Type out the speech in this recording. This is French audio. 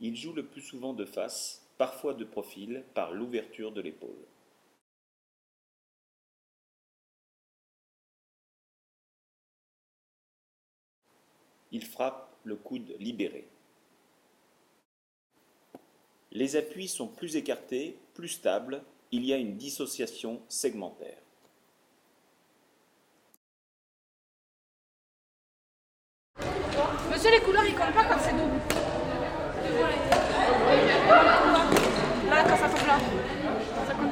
Il joue le plus souvent de face, parfois de profil, par l'ouverture de l'épaule. Il frappe le coude libéré. Les appuis sont plus écartés, plus stables, il y a une dissociation segmentaire. Monsieur, les couleurs, ils comptent pas comme Хорошо.